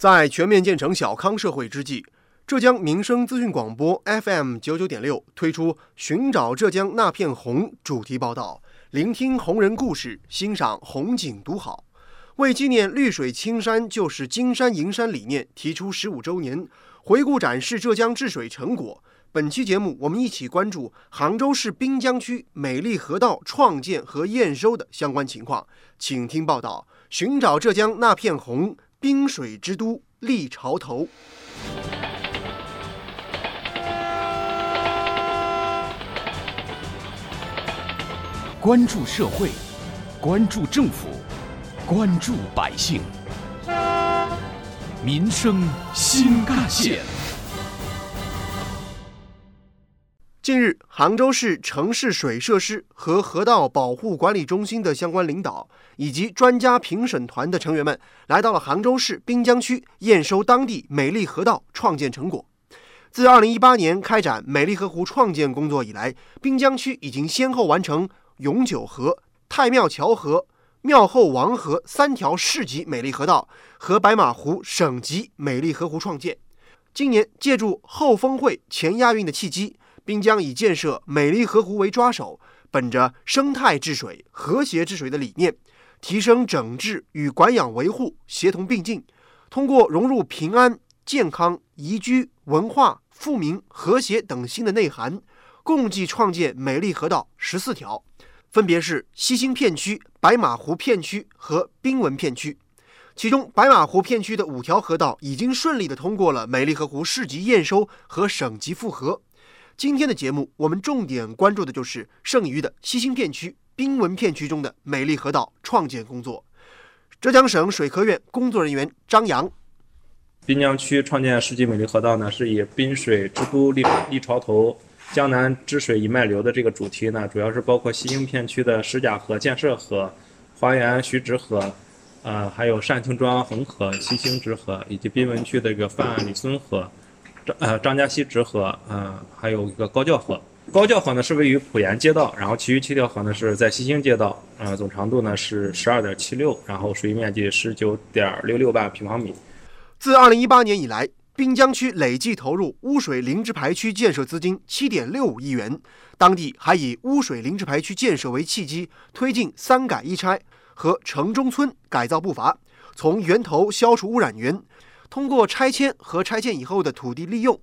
在全面建成小康社会之际，浙江民生资讯广播 FM 九九点六推出《寻找浙江那片红》主题报道，聆听红人故事，欣赏红景独好。为纪念“绿水青山就是金山银山”理念提出十五周年，回顾展示浙江治水成果。本期节目，我们一起关注杭州市滨江区美丽河道创建和验收的相关情况，请听报道：寻找浙江那片红，冰水之都立潮头。关注社会，关注政府，关注百姓，民生新干线。近日，杭州市城市水设施和河道保护管理中心的相关领导以及专家评审团的成员们来到了杭州市滨江区验收当地美丽河道创建成果。自2018年开展美丽河湖创建工作以来，滨江区已经先后完成永久河、太庙桥河、庙后王河三条市级美丽河道和白马湖省级美丽河湖创建。今年，借助后峰会前亚运的契机。滨江以建设美丽河湖为抓手，本着生态治水、和谐治水的理念，提升整治与管养维护协同并进，通过融入平安、健康、宜居、文化、富民、和谐等新的内涵，共计创建美丽河道十四条，分别是西兴片区、白马湖片区和滨文片区。其中，白马湖片区的五条河道已经顺利地通过了美丽河湖市级验收和省级复核。今天的节目，我们重点关注的就是剩余的西兴片区、滨文片区中的美丽河道创建工作。浙江省水科院工作人员张扬，滨江区创建世纪美丽河道呢，是以滨水之都立立潮头，江南之水一脉流的这个主题呢，主要是包括西兴片区的石甲河、建设河、花园徐直河，呃，还有单庆庄横河、西兴直河，以及滨文区的这个范李孙河。张呃，张家溪直河，嗯，还有一个高教河。高教河呢是位于浦沿街道，然后其余七条河呢是在西兴街道，呃，总长度呢是十二点七六，然后水域面积十九点六六万平方米。自二零一八年以来，滨江区累计投入污水临治排区建设资金七点六五亿元，当地还以污水临治排区建设为契机，推进三改一拆和城中村改造步伐，从源头消除污染源。通过拆迁和拆迁以后的土地利用，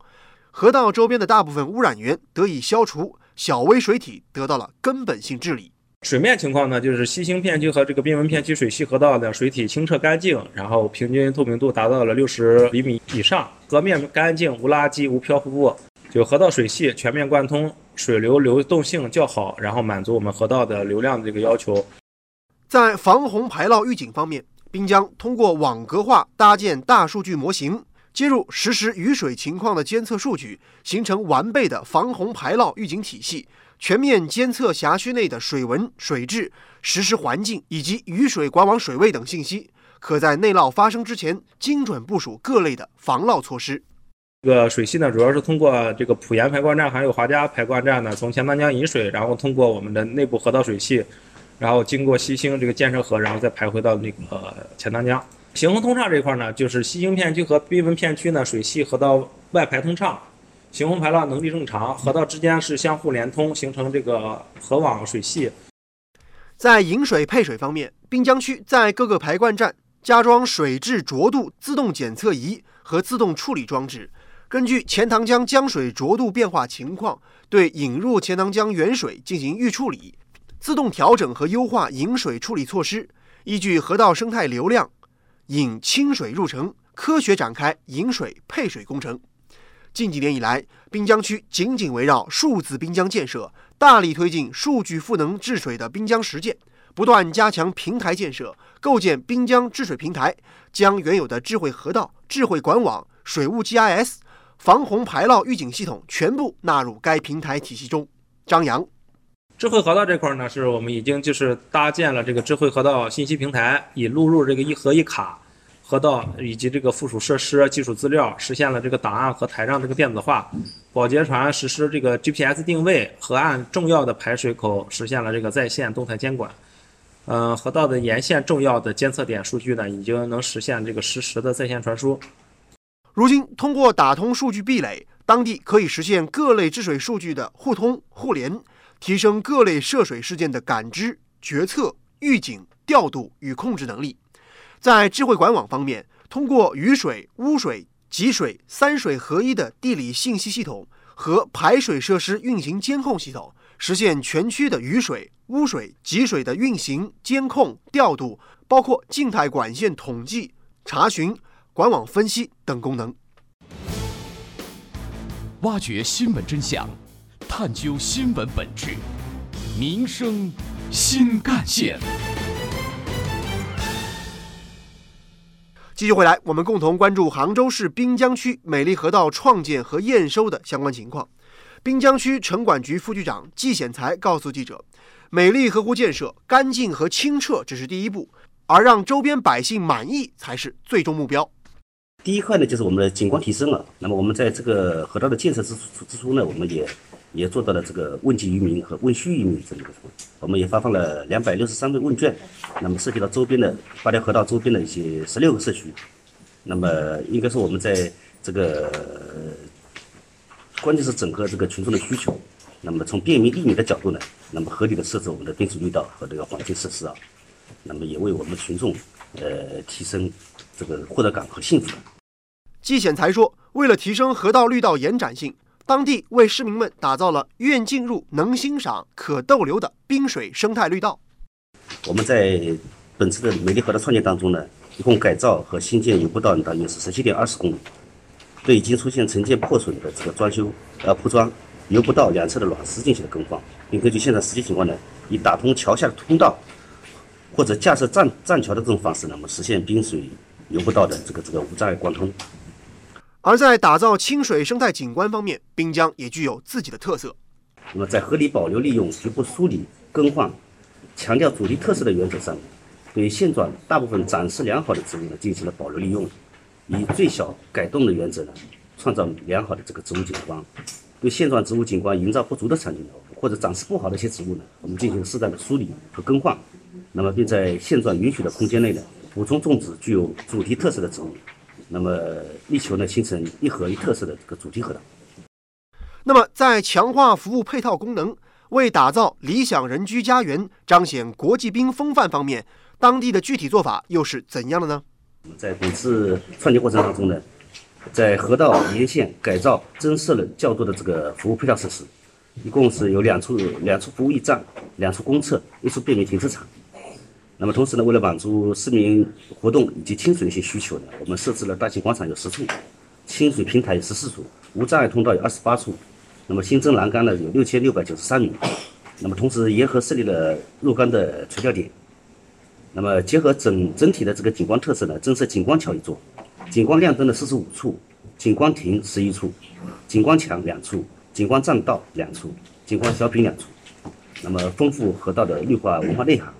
河道周边的大部分污染源得以消除，小微水体得到了根本性治理。水面情况呢，就是西兴片区和这个滨文片区水系河道的水体清澈干净，然后平均透明度达到了六十厘米以上，河面干净无垃圾无漂浮物，就河道水系全面贯通，水流流动性较好，然后满足我们河道的流量的这个要求。在防洪排涝预警方面。并将通过网格化搭建大数据模型，接入实时雨水情况的监测数据，形成完备的防洪排涝预警体系，全面监测辖区内的水文、水质、实时环境以及雨水管网水位等信息，可在内涝发生之前精准部署各类的防涝措施。这个水系呢，主要是通过这个普盐排灌站还有华家排灌站呢，从钱塘江引水，然后通过我们的内部河道水系。然后经过西兴这个建设河，然后再排回到那个钱塘江，行洪通畅这块呢，就是西兴片区和滨文片区呢水系河道外排通畅，行洪排涝能力正常，河道之间是相互连通，形成这个河网水系。在引水配水方面，滨江区在各个排灌站加装水质浊度自动检测仪和自动处理装置，根据钱塘江江水浊度变化情况，对引入钱塘江原水进行预处理。自动调整和优化引水处理措施，依据河道生态流量，引清水入城，科学展开引水配水工程。近几年以来，滨江区紧紧围绕数字滨江建设，大力推进数据赋能治水的滨江实践，不断加强平台建设，构建滨江治水平台，将原有的智慧河道、智慧管网、水务 GIS、防洪排涝预警系统全部纳入该平台体系中。张扬。智慧河道这块呢，是我们已经就是搭建了这个智慧河道信息平台，已录入这个一河一卡河道以及这个附属设施技术资料，实现了这个档案和台账这个电子化。保洁船实施这个 GPS 定位，河岸重要的排水口实现了这个在线动态监管。呃，河道的沿线重要的监测点数据呢，已经能实现这个实时的在线传输。如今，通过打通数据壁垒，当地可以实现各类治水数据的互通互联，提升各类涉水事件的感知、决策、预警、调度与控制能力。在智慧管网方面，通过雨水、污水、集水三水合一的地理信息系统和排水设施运行监控系统，实现全区的雨水。污水、集水的运行、监控、调度，包括静态管线统计、查询、管网分析等功能。挖掘新闻真相，探究新闻本质，民生新干线。继续回来，我们共同关注杭州市滨江区美丽河道创建和验收的相关情况。滨江区城管局副局长季显才告诉记者。美丽河湖建设，干净和清澈只是第一步，而让周边百姓满意才是最终目标。第一块呢，就是我们的景观提升了。那么我们在这个河道的建设之初之初呢，我们也也做到了这个问及渔民和问需渔民这么一个我们也发放了两百六十三份问卷，那么涉及到周边的八条河道周边的一些十六个社区。那么应该说我们在这个关键是整合这个群众的需求。那么从便民利民的角度呢，那么合理的设置我们的滨水绿道和这个环境设施啊，那么也为我们群众呃提升这个获得感和幸福感。季显才说，为了提升河道绿道延展性，当地为市民们打造了愿进入、能欣赏、可逗留的滨水生态绿道。我们在本次的美丽河道创建当中呢，一共改造和新建游步道大约是十七点二十公里，对已经出现成件破损的这个装修呃铺装。游步道两侧的卵石进行了更换，并根据现场实际情况呢，以打通桥下的通道或者架设栈栈桥的这种方式，那么实现滨水游步道的这个这个无障碍贯通。而在打造清水生态景观方面，滨江也具有自己的特色。那么在合理保留利用、局部梳理更换、强调主题特色的原则上，对现状大部分展示良好的植物呢进行了保留利用，以最小改动的原则呢，创造良好的这个植物景观。对现状植物景观营造不足的场景或者展示不好的一些植物呢，我们进行适当的梳理和更换，那么并在现状允许的空间内呢，补充种植具有主题特色的植物，那么力求呢形成一河一特色的这个主题河道。那么在强化服务配套功能，为打造理想人居家园，彰显国际滨风范方面，当地的具体做法又是怎样的呢？我们在本次创建过程当中呢。在河道沿线改造增设了较多的这个服务配套设施，一共是有两处两处服务驿站、两处公厕、一处便民停车场。那么同时呢，为了满足市民活动以及清水的一些需求呢，我们设置了大型广场有十处，清水平台有十四处，无障碍通道有二十八处。那么新增栏杆呢有六千六百九十三米。那么同时沿河设立了若干的垂钓点。那么结合整整体的这个景观特色呢，增设景观桥一座。景观亮灯的四十五处，景观亭十一处，景观墙两处，景观栈道两处，景观小品两处。那么丰富河道的绿化文化内涵。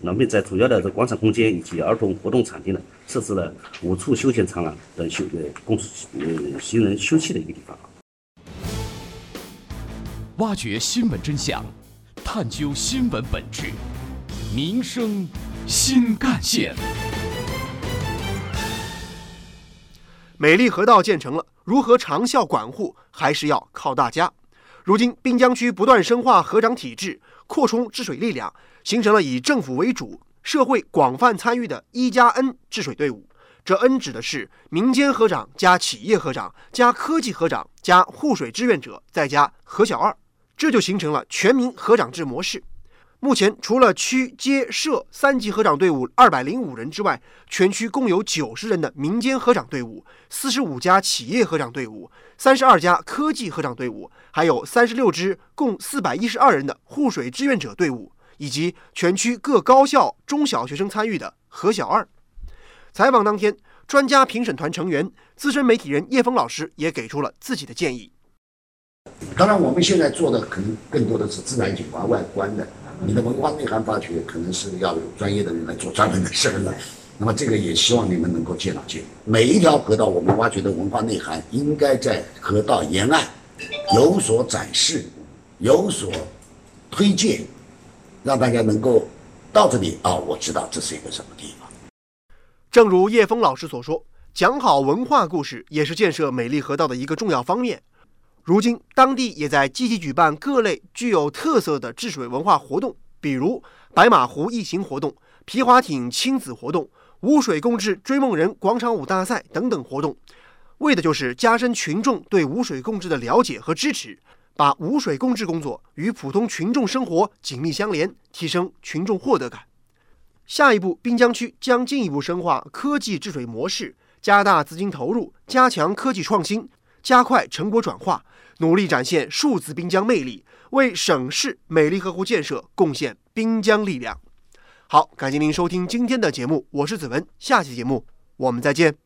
那么在主要的这广场空间以及儿童活动场地呢，设置了五处休闲长廊等休呃供呃行人休憩的一个地方。挖掘新闻真相，探究新闻本质，民生新干线。美丽河道建成了，如何长效管护，还是要靠大家。如今，滨江区不断深化河长体制，扩充治水力量，形成了以政府为主、社会广泛参与的一加 N 治水队伍。这 N 指的是民间河长加企业河长加科技河长加护水志愿者，再加河小二，这就形成了全民河长制模式。目前，除了区、街、社三级河长队伍二百零五人之外，全区共有九十人的民间河长队伍，四十五家企业河长队伍，三十二家科技河长队伍，还有三十六支共四百一十二人的护水志愿者队伍，以及全区各高校中小学生参与的河小二。采访当天，专家评审团成员、资深媒体人叶峰老师也给出了自己的建议。当然，我们现在做的可能更多的是自然景观外观的。你的文化内涵发掘，可能是要有专业的人来做专门的事儿了。那么这个也希望你们能够见到见。每一条河道，我们挖掘的文化内涵，应该在河道沿岸有所展示，有所推荐，让大家能够到这里啊，我知道这是一个什么地方。正如叶峰老师所说，讲好文化故事也是建设美丽河道的一个重要方面。如今，当地也在积极举办各类具有特色的治水文化活动，比如白马湖一行活动、皮划艇亲子活动、污水共治追梦人广场舞大赛等等活动，为的就是加深群众对污水共治的了解和支持，把污水共治工作与普通群众生活紧密相连，提升群众获得感。下一步，滨江区将进一步深化科技治水模式，加大资金投入，加强科技创新，加快成果转化。努力展现数字滨江魅力，为省市美丽河湖建设贡献滨江力量。好，感谢您收听今天的节目，我是子文，下期节目我们再见。